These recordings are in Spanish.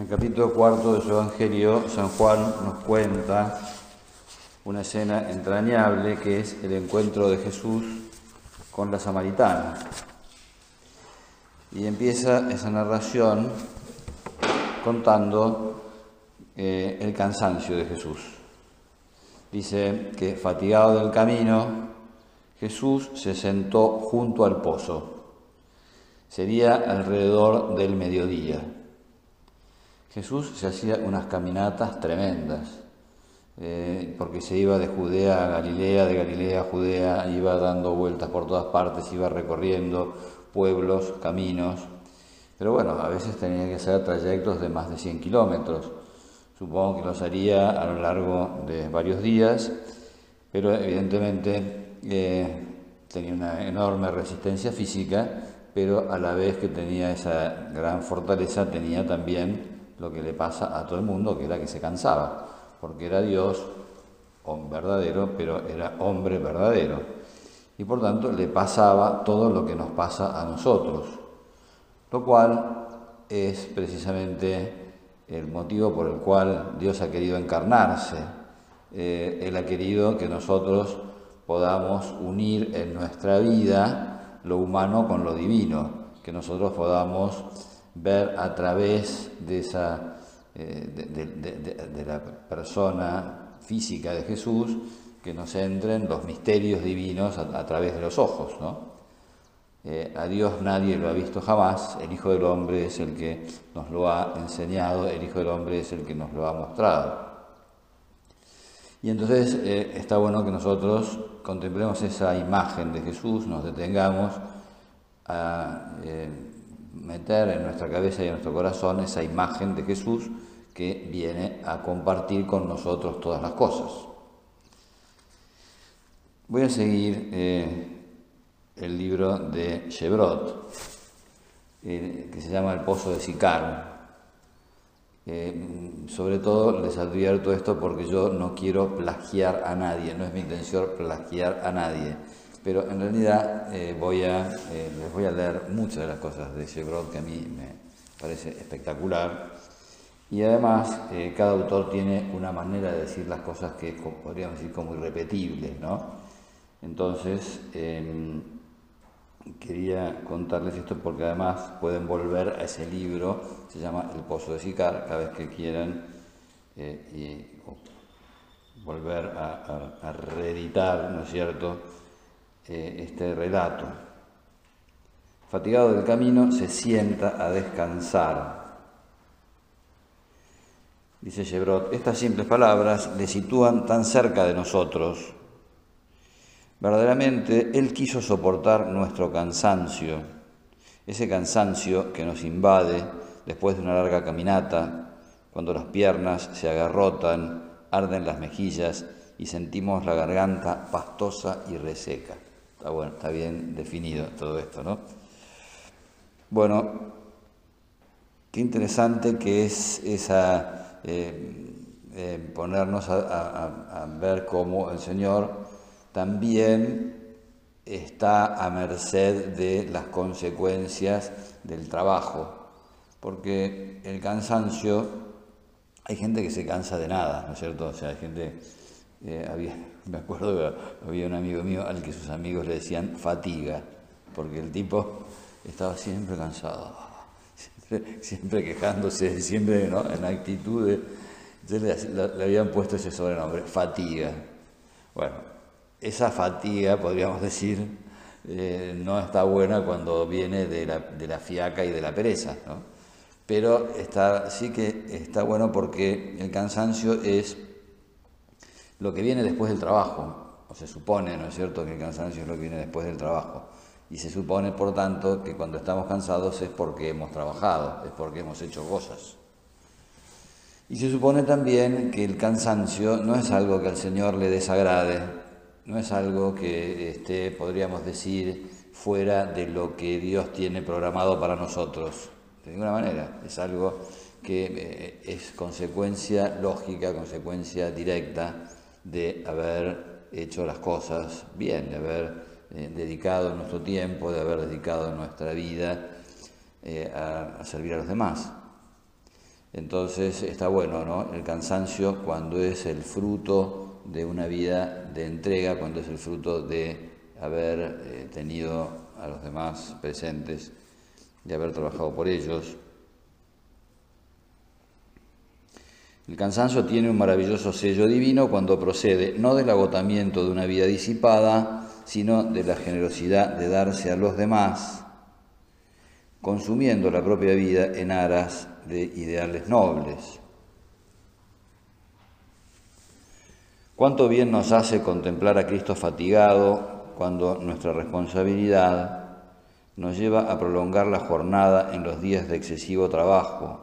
En el capítulo cuarto de su Evangelio, San Juan nos cuenta una escena entrañable que es el encuentro de Jesús con la samaritana. Y empieza esa narración contando eh, el cansancio de Jesús. Dice que fatigado del camino, Jesús se sentó junto al pozo. Sería alrededor del mediodía. Jesús se hacía unas caminatas tremendas, eh, porque se iba de Judea a Galilea, de Galilea a Judea, iba dando vueltas por todas partes, iba recorriendo pueblos, caminos, pero bueno, a veces tenía que hacer trayectos de más de 100 kilómetros. Supongo que los haría a lo largo de varios días, pero evidentemente eh, tenía una enorme resistencia física pero a la vez que tenía esa gran fortaleza, tenía también lo que le pasa a todo el mundo, que era que se cansaba, porque era Dios verdadero, pero era hombre verdadero. Y por tanto le pasaba todo lo que nos pasa a nosotros, lo cual es precisamente el motivo por el cual Dios ha querido encarnarse. Eh, él ha querido que nosotros podamos unir en nuestra vida lo humano con lo divino, que nosotros podamos ver a través de, esa, eh, de, la persona física de Jesús, que nos entren los misterios divinos a, través de los ojos. ¿no? Eh, a Dios nadie lo ha visto jamás, el Hijo del Hombre es el que nos lo ha enseñado, el Hijo del Hombre es el que nos lo ha mostrado. Y entonces eh, está bueno que nosotros contemplemos esa imagen de Jesús, nos detengamos a meter en nuestra cabeza y en nuestro corazón esa imagen de Jesús que viene a compartir con nosotros todas las cosas. Voy a seguir eh, el libro de Chevrot, que se llama El Pozo de Sicar. Eh, sobre todo les advierto esto porque yo no quiero plagiar a nadie, no es mi intención plagiar a nadie, pero en realidad eh, voy a, eh, les voy a leer muchas de las cosas de Chevrot que a mí me parece espectacular y además cada autor tiene una manera de decir las cosas que podríamos decir como irrepetibles, ¿no? Entonces, em, quería contarles esto porque además pueden volver a ese libro, se llama El Pozo de Sicar, cada vez que quieran eh, y, volver a, reeditar, ¿no es cierto?, eh, este relato. Fatigado del camino, se sienta a descansar. Dice Chevrot, estas simples palabras le sitúan tan cerca de nosotros Verdaderamente Él quiso soportar nuestro cansancio, ese cansancio que nos invade después de una larga caminata, cuando las piernas se agarrotan, arden las mejillas y sentimos la garganta pastosa y reseca. Está, bueno, está bien definido todo esto, ¿no? Bueno, qué interesante que es esa eh, eh, ponernos a ver cómo el Señor también está a merced de las consecuencias del trabajo, porque el cansancio, hay gente que se cansa de nada, ¿no es cierto? O sea, hay gente, eh, me acuerdo que había un amigo mío al que sus amigos le decían fatiga, porque el tipo estaba siempre cansado, siempre, quejándose, siempre en actitud de... Entonces le, habían puesto ese sobrenombre, fatiga. Bueno, esa fatiga, podríamos decir, eh, no está buena cuando viene de la, fiaca y de la pereza, ¿no? pero está, sí que está bueno porque el cansancio es lo que viene después del trabajo, o se supone, ¿no es cierto?, que el cansancio es lo que viene después del trabajo. Y se supone, por tanto, que cuando estamos cansados es porque hemos trabajado, es porque hemos hecho cosas. Y se supone también que el cansancio no es algo que al Señor le desagrade, no es algo que esté, podríamos decir, fuera de lo que Dios tiene programado para nosotros. De ninguna manera. Es algo que eh, es consecuencia lógica, consecuencia directa de haber hecho las cosas bien, de haber eh, dedicado nuestro tiempo, de haber dedicado nuestra vida eh, a, servir a los demás. Entonces está bueno, ¿no? El cansancio cuando es el fruto de una vida de entrega, cuando es el fruto de haber eh, tenido a los demás presentes, de haber trabajado por ellos. El cansancio tiene un maravilloso sello divino cuando procede no del agotamiento de una vida disipada, sino de la generosidad de darse a los demás, consumiendo la propia vida en aras de ideales nobles. Cuánto bien nos hace contemplar a Cristo fatigado cuando nuestra responsabilidad nos lleva a prolongar la jornada en los días de excesivo trabajo.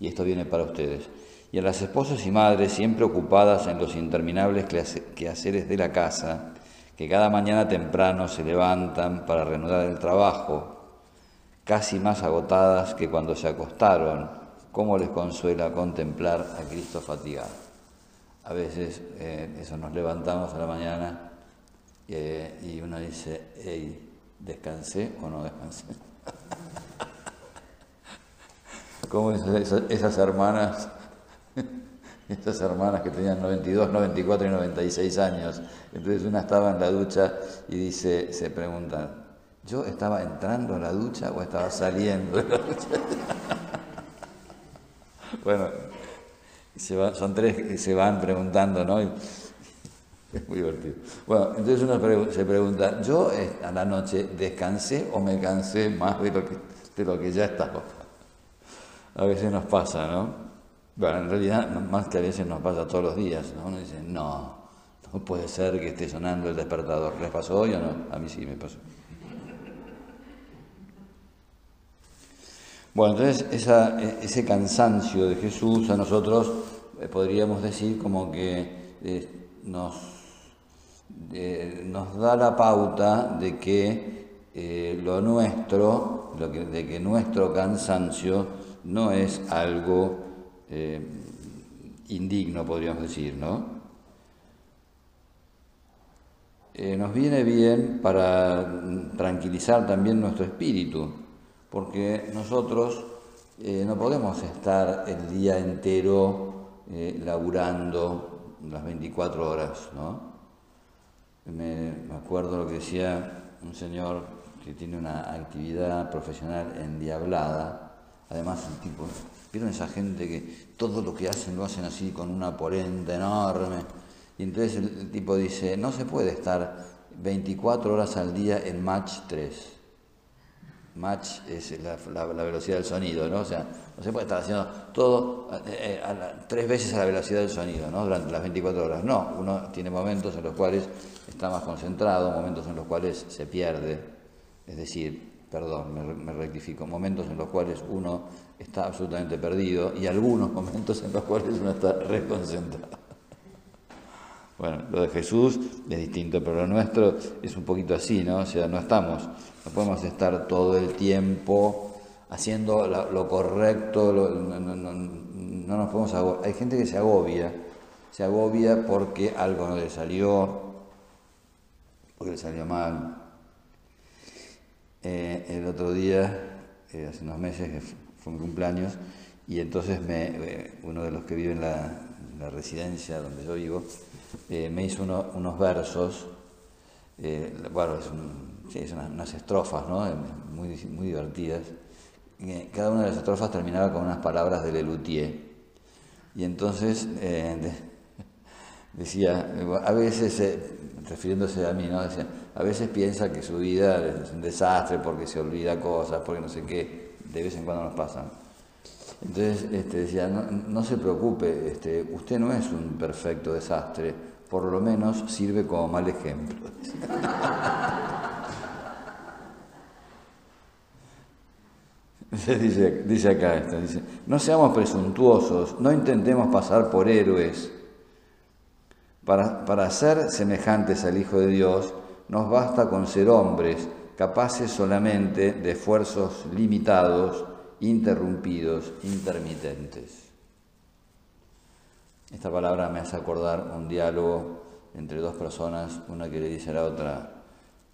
Y esto viene para ustedes. Y a las esposas y madres siempre ocupadas en los interminables quehaceres de la casa, que cada mañana temprano se levantan para reanudar el trabajo, casi más agotadas que cuando se acostaron, cómo les consuela contemplar a Cristo fatigado. A veces eh, eso nos levantamos a la mañana eh, y uno dice, hey, ¿descansé o no descansé? ¿Cómo esas, esas hermanas, esas hermanas que tenían 92, 94 y 96 años, entonces una estaba en la ducha y dice, se preguntan, ¿Yo estaba entrando a la ducha o estaba saliendo de la ducha? bueno, son tres que se van preguntando, ¿no? es muy divertido. Bueno, entonces uno se pregunta, ¿yo a la noche descansé o me cansé más de lo que, de lo que ya estaba? A veces nos pasa, ¿no? Bueno, en realidad, más que a veces nos pasa todos los días, ¿no? Uno dice, no, no puede ser que esté sonando el despertador. ¿Les pasó hoy o no? A mí sí me pasó. Bueno, entonces ese cansancio de Jesús a nosotros eh, podríamos decir como que eh, nos, nos da la pauta de que eh, lo nuestro, de que nuestro cansancio no es algo indigno, podríamos decir, ¿no? nos viene bien para tranquilizar también nuestro espíritu porque nosotros eh, no podemos estar el día entero eh, laburando las 24 horas, ¿no? Me, acuerdo lo que decía un señor que tiene una actividad profesional endiablada, además el tipo, ¿vieron esa gente que todo lo que hacen lo hacen así con una polenta enorme? Y entonces el, tipo dice, no se puede estar 24 horas al día en match 3 match es la, velocidad del sonido, ¿no? O sea, no se puede estar haciendo todo eh, eh, tres veces a la velocidad del sonido, ¿no? Durante las 24 horas. No, uno tiene momentos en los cuales está más concentrado, momentos en los cuales se pierde, es decir, perdón, me, rectifico, momentos en los cuales uno está absolutamente perdido y algunos momentos en los cuales uno está reconcentrado. Bueno, lo de Jesús es distinto, pero lo nuestro es un poquito así, ¿no? O sea, no estamos no podemos estar todo el tiempo haciendo lo, correcto, no, nos podemos Hay gente que se agobia, se agobia porque algo no le salió, porque le salió mal. Eh, el otro día, eh, hace unos meses, que fue mi cumpleaños, y entonces me, eh, uno de los que vive en la, residencia donde yo vivo, me hizo unos versos, bueno, es un, sí, son unas, estrofas ¿no? muy, muy divertidas. Cada una de las estrofas terminaba con unas palabras de Lelutier. Y entonces decía, a veces, refiriéndose a mí, ¿no? decía, a veces piensa que su vida es un desastre porque se olvida cosas, porque no sé qué, de vez en cuando nos pasan. Entonces este, decía, no, se preocupe, este, usted no es un perfecto desastre, por lo menos sirve como mal ejemplo. Dice, dice acá esto, dice, no seamos presuntuosos, no intentemos pasar por héroes. Para, para ser semejantes al Hijo de Dios, nos basta con ser hombres, capaces solamente de esfuerzos limitados, interrumpidos, intermitentes. Esta palabra me hace acordar un diálogo entre dos personas, una que le dice a la otra,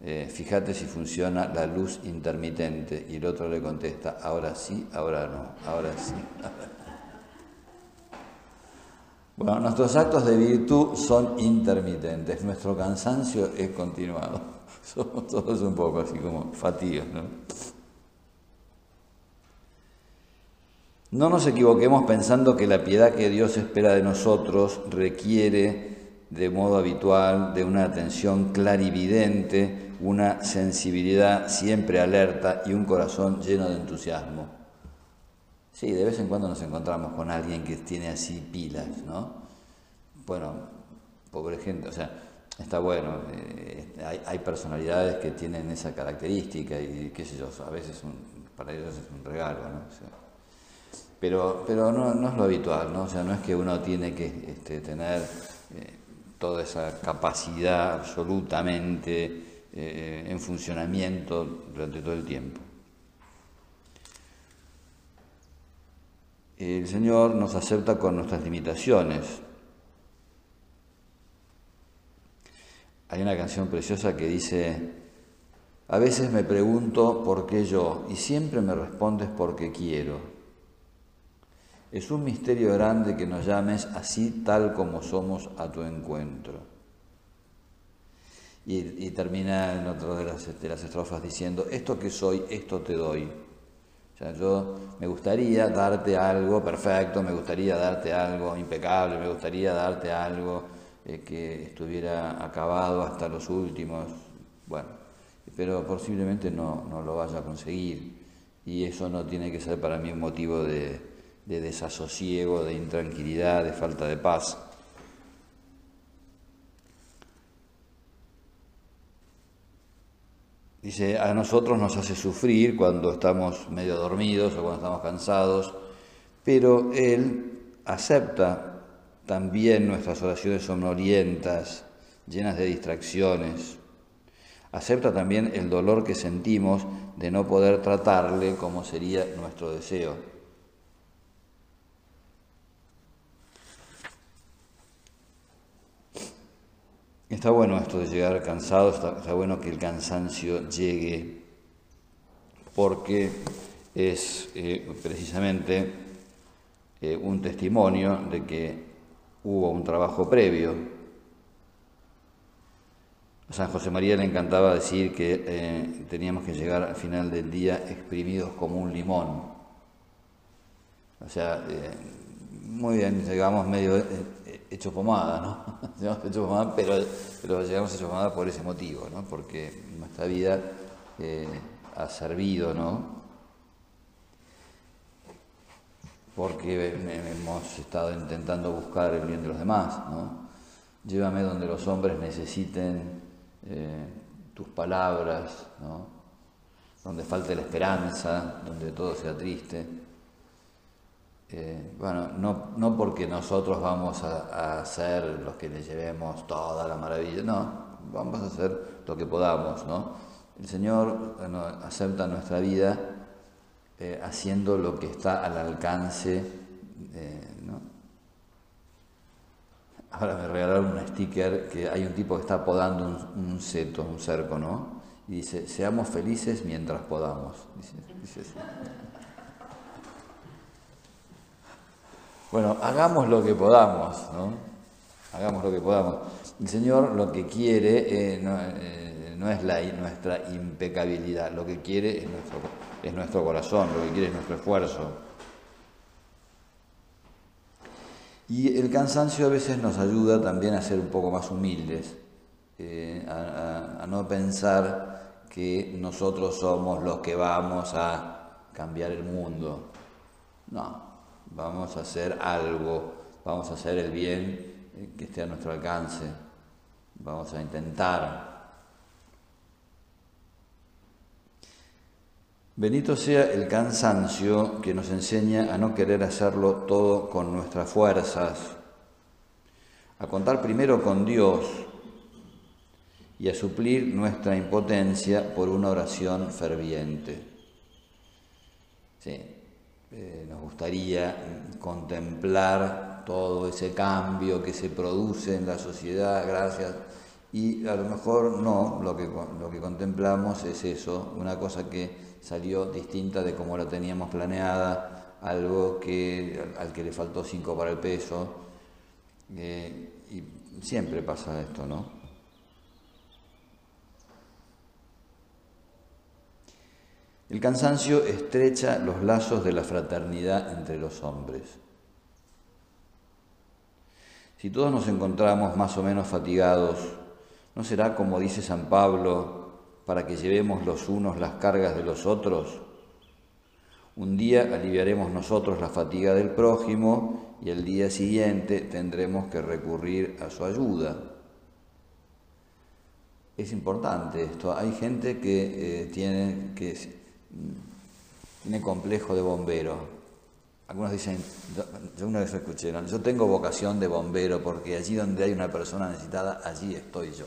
eh, fíjate si funciona la luz intermitente y el otro le contesta, ahora sí, ahora no, ahora sí. Bueno, nuestros actos de virtud son intermitentes, nuestro cansancio es continuado. Somos todos un poco así como fatigos, ¿no? No nos equivoquemos pensando que la piedad que Dios espera de nosotros requiere de modo habitual de una atención clarividente, una sensibilidad siempre alerta y un corazón lleno de entusiasmo. Sí, de vez en cuando nos encontramos con alguien que tiene así pilas, ¿no? Bueno, por ejemplo, o sea, está bueno, eh, hay, personalidades que tienen esa característica y qué sé yo, a veces para ellos es un regalo, ¿no? pero pero no, es lo habitual, ¿no? O sea, no es que uno tiene que este, tener eh, toda esa capacidad absolutamente eh, en funcionamiento durante todo el tiempo. El Señor nos acepta con nuestras limitaciones. Hay una canción preciosa que dice, a veces me pregunto por qué yo y siempre me respondes porque quiero. Es un misterio grande que nos llames así tal como somos a tu encuentro. Y, termina en otra de las, de las estrofas diciendo, esto que soy, esto te doy. O sea, yo me gustaría darte algo perfecto, me gustaría darte algo impecable, me gustaría darte algo eh, que estuviera acabado hasta los últimos, bueno, pero posiblemente no, no, lo vaya a conseguir y eso no tiene que ser para mí un motivo de, de desasosiego, de intranquilidad, de falta de paz. Dice, a nosotros nos hace sufrir cuando estamos medio dormidos o cuando estamos cansados, pero Él acepta también nuestras oraciones somnolientas, llenas de distracciones. Acepta también el dolor que sentimos de no poder tratarle como sería nuestro deseo. Está bueno esto de llegar cansado, está, bueno que el cansancio llegue, porque es eh, precisamente eh, un testimonio de que hubo un trabajo previo. A San José María le encantaba decir que eh, teníamos que llegar al final del día exprimidos como un limón. O sea, muy bien, llegamos medio hecho pomada, ¿no? llegamos hecho pomada, pero, pero llegamos hecho pomada por ese motivo, ¿no? Porque nuestra vida eh, ha servido, ¿no? Porque hemos estado intentando buscar el bien de los demás, ¿no? Llévame donde los hombres necesiten eh, tus palabras, ¿no? Donde falte la esperanza, donde todo sea triste. Eh, bueno, no, no, porque nosotros vamos a, ser los que le llevemos toda la maravilla, no, vamos a hacer lo que podamos, ¿no? El Señor acepta nuestra vida eh, haciendo lo que está al alcance, eh, ¿no? Ahora me regalaron un sticker que hay un tipo que está podando un, seto, un cerco, ¿no? Y dice, seamos felices mientras podamos. Dice así. Bueno, hagamos lo que podamos, ¿no? Hagamos lo que podamos. El Señor lo que quiere eh, eh, no, es nuestra impecabilidad, lo que quiere es nuestro, es nuestro corazón, lo que quiere es nuestro esfuerzo. Y el cansancio a veces nos ayuda también a ser un poco más humildes, eh, a no pensar que nosotros somos los que vamos a cambiar el mundo. No, vamos a hacer algo, vamos a hacer el bien eh, que esté a nuestro alcance, vamos a intentar. Bendito sea el cansancio que nos enseña a no querer hacerlo todo con nuestras fuerzas, a contar primero con Dios y a suplir nuestra impotencia por una oración ferviente. Sí, eh, nos gustaría contemplar todo ese cambio que se produce en la sociedad gracias y a lo mejor no, lo que, lo que contemplamos es eso, una cosa que salió distinta de como la teníamos planeada, algo que, al que le faltó cinco para el peso, Eh, y siempre pasa esto, ¿no? El cansancio estrecha los lazos de la fraternidad entre los hombres. Si todos nos encontramos más o menos fatigados, ¿no será como dice San Pablo, para que llevemos los unos las cargas de los otros? Un día aliviaremos nosotros la fatiga del prójimo y el día siguiente tendremos que recurrir a su ayuda. Es importante esto. Hay gente que, eh, tiene, que tiene complejo de bombero. Algunos dicen, yo, una vez escuché, yo tengo vocación de bombero porque allí donde hay una persona necesitada, allí estoy yo.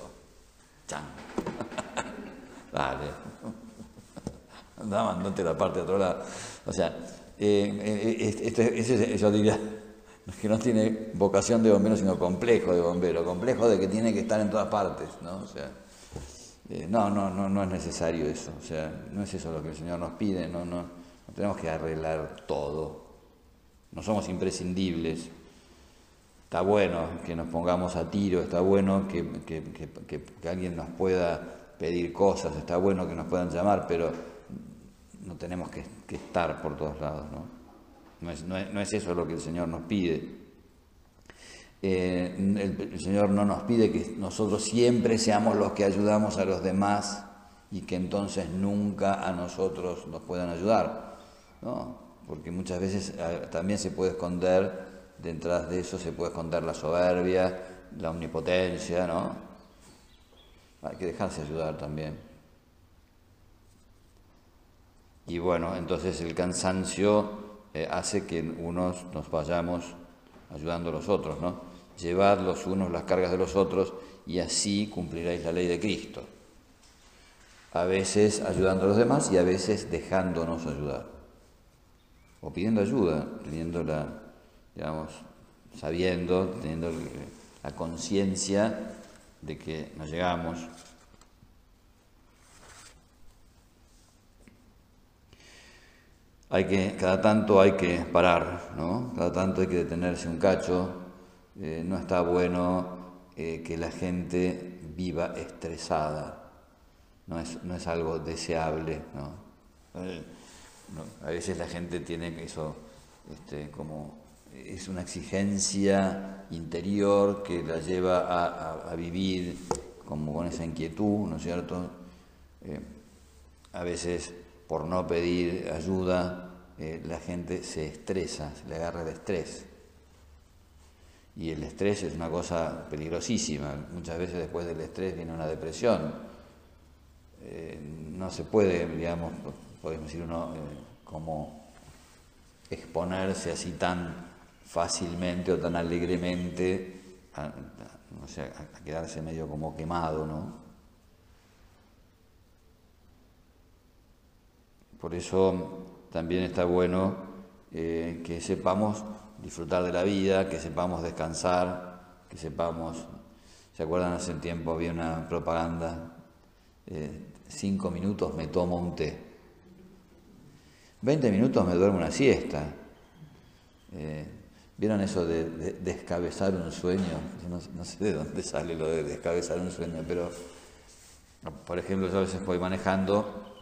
Chan. Dale. Anda, mandate la parte de otro lado. O sea, eh, eh, este, ese, yo diría que no tiene vocación de bombero, sino complejo de bombero, complejo de que tiene que estar en todas partes, ¿no? O sea, eh, no, no, no, no es necesario eso, o sea, no es eso lo que el Señor nos pide, no, no, no tenemos que arreglar todo, no somos imprescindibles. Está bueno que nos pongamos a tiro, está bueno que, que, que, que alguien nos pueda pedir cosas, está bueno que nos puedan llamar, pero no tenemos que, estar por todos lados, ¿no? No es, eso lo que el Señor nos pide. Eh, el, Señor no nos pide que nosotros siempre seamos los que ayudamos a los demás y que entonces nunca a nosotros nos puedan ayudar, ¿no? Porque muchas veces también se puede esconder, detrás de eso se puede esconder la soberbia, la omnipotencia, ¿no? Hay que dejarse ayudar también. Y bueno, entonces el cansancio eh, hace que unos nos vayamos ayudando a los otros, ¿no? Llevad los unos las cargas de los otros y así cumpliréis la ley de Cristo. A veces ayudando a los demás y a veces dejándonos ayudar. O pidiendo ayuda, teniendo la, digamos, sabiendo, teniendo la conciencia de que nos llegamos hay que, cada tanto hay que parar, ¿no? Cada tanto hay que detenerse un cacho. Eh, no está bueno eh, que la gente viva estresada. No es, no es algo deseable, ¿no? Eh, a veces la gente tiene eso, este, como es una exigencia interior que la lleva a, vivir como con esa inquietud, ¿no es cierto? a veces por no pedir ayuda, la gente se estresa, se le agarra el estrés. Y el estrés es una cosa peligrosísima. Muchas veces después del estrés viene una depresión. Eh, no se puede, digamos, podemos decir uno, eh, como exponerse así tan fácilmente o tan alegremente a, a quedarse medio como quemado, ¿no? Por eso también está bueno eh, que sepamos disfrutar de la vida, que sepamos descansar, que sepamos... ¿Se acuerdan? Hace un tiempo había una propaganda, eh, cinco minutos me tomo un té, veinte minutos me duermo una siesta. Eh, ¿Vieron eso de, descabezar un sueño? No, sé de dónde sale lo de descabezar un sueño, pero, por ejemplo, yo a veces voy manejando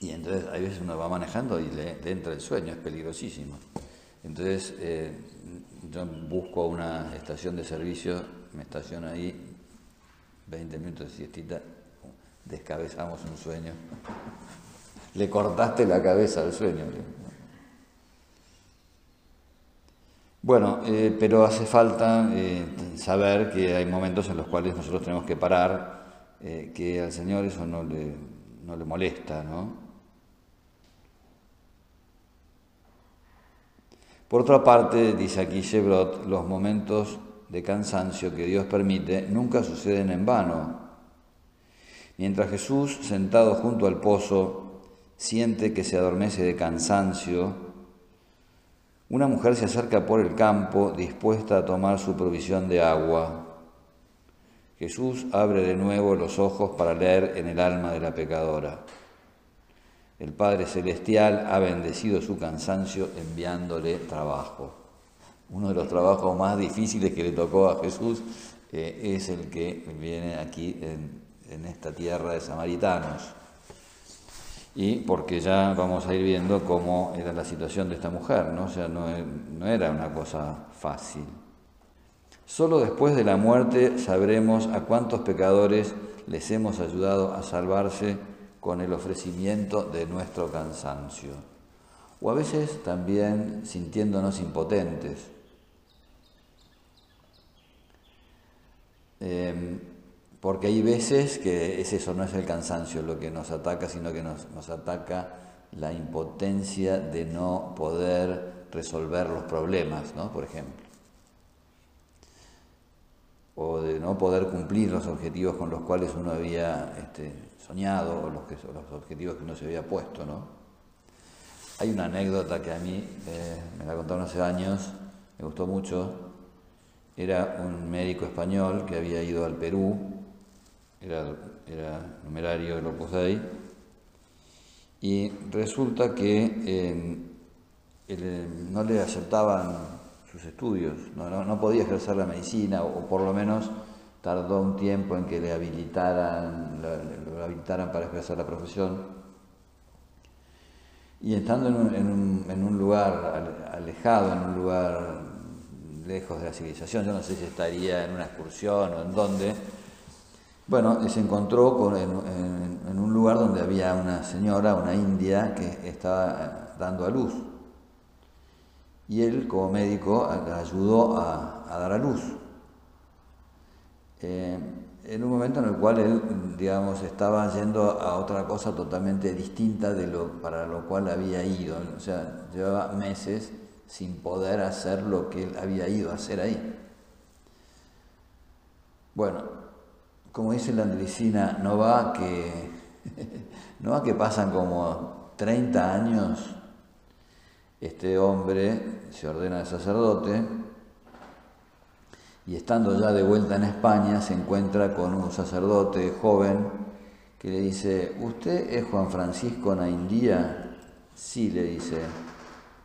y entonces hay veces uno va manejando y le, entra el sueño, es peligrosísimo. Entonces eh, yo busco una estación de servicio, me estaciono ahí, 20 minutos de siestita, descabezamos un sueño. le cortaste la cabeza al sueño. Bueno, eh, pero hace falta eh, saber que hay momentos en los cuales nosotros tenemos que parar, que al Señor eso no le molesta, ¿no? Por otra parte, dice aquí Shebrot, los momentos de cansancio que Dios permite nunca suceden en vano. Mientras Jesús, sentado junto al pozo, siente que se adormece de cansancio, una mujer se acerca por el campo dispuesta a tomar su provisión de agua. Jesús abre de nuevo los ojos para leer en el alma de la pecadora. El Padre Celestial ha bendecido su cansancio enviándole trabajo. uno de los trabajos más difíciles que le tocó a Jesús es el que viene aquí en, esta tierra de samaritanos. Y porque ya vamos a ir viendo cómo era la situación de esta mujer, ¿no? O sea, no, no era una cosa fácil. Solo después de la muerte sabremos a cuántos pecadores les hemos ayudado a salvarse con el ofrecimiento de nuestro cansancio. O a veces también sintiéndonos impotentes. Em, porque hay veces que es eso, no es el cansancio lo que nos ataca, sino que nos, nos ataca la impotencia de no poder resolver los problemas, ¿no? Por ejemplo o de no poder cumplir los objetivos con los cuales uno había este, soñado o los, objetivos que uno se había puesto. ¿no? Hay una anécdota que a mí eh, me la contaron hace años, me gustó mucho. Era un médico español que había ido al Perú, era, era numerario del Opus Dei, y resulta que eh, no le aceptaban estudios, no, podía ejercer la medicina o, por lo menos tardó un tiempo en que le habilitaran, lo, habilitaran para ejercer la profesión. Y estando en un, lugar alejado, en un lugar lejos de la civilización, yo no sé si estaría en una excursión o en dónde, bueno, se encontró con, en, un lugar donde había una señora, una india, que estaba dando a luz y él como médico ayudó a, dar a luz. Eh, en un momento en el cual él, digamos, estaba yendo a otra cosa totalmente distinta de lo para lo cual había ido. O sea, llevaba meses sin poder hacer lo que él había ido a hacer ahí. Bueno, como dice la Andricina, no va que, no va que pasan como 30 años este hombre se ordena de sacerdote y estando ya de vuelta en España se encuentra con un sacerdote joven que le dice, ¿usted es Juan Francisco Naindía? Sí, le dice,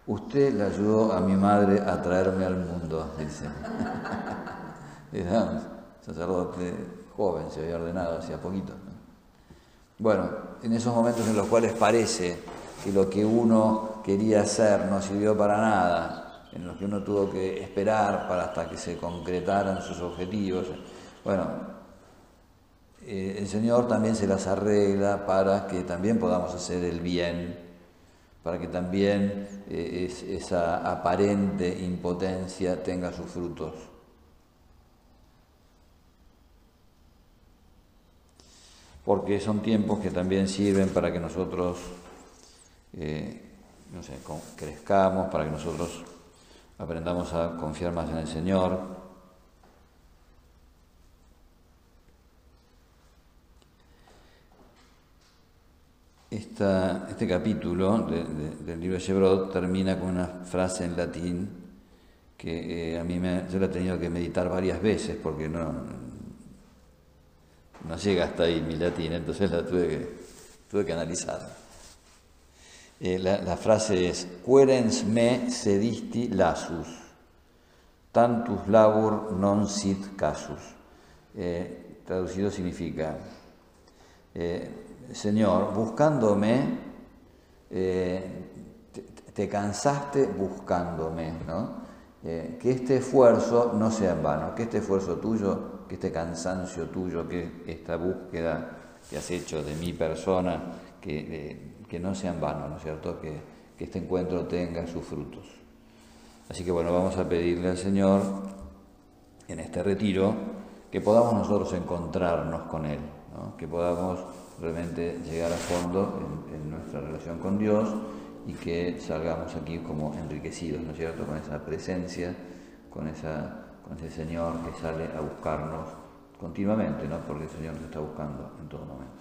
usted le ayudó a mi madre a traerme al mundo, dice. Sacerdote joven, se había ordenado hacía poquito. Bueno, en esos momentos en los cuales parece que lo que uno quería hacer no sirvió para nada, en los que uno tuvo que esperar para hasta que se concretaran sus objetivos. Bueno, eh, el Señor también se las arregla para que también podamos hacer el bien, para que también eh, esa aparente impotencia tenga sus frutos. Porque son tiempos que también sirven para que nosotros eh, no sé, crezcamos, para que nosotros aprendamos a confiar más en el Señor. este capítulo del libro de Shebrod termina con una frase en latín que eh, a mí me, yo la he tenido que meditar varias veces porque no, no llega hasta ahí mi latín, entonces la tuve que, tuve que analizar. Eh, la, frase es, querens me sedisti lasus, tantus labor non sit casus. Eh, traducido significa, eh, Señor, buscándome, te, cansaste buscándome, que este esfuerzo no sea en vano, que este esfuerzo tuyo, que este cansancio tuyo, que esta búsqueda que has hecho de mi persona, que que no sean vanos, ¿no es cierto? Que, este encuentro tenga sus frutos. Así que bueno, vamos a pedirle al Señor en este retiro que podamos nosotros encontrarnos con Él, que podamos realmente llegar a fondo en, nuestra relación con Dios y que salgamos aquí como enriquecidos, ¿no es cierto?, con esa presencia, con, con ese Señor que sale a buscarnos continuamente, ¿no? porque el Señor nos está buscando en todo momento.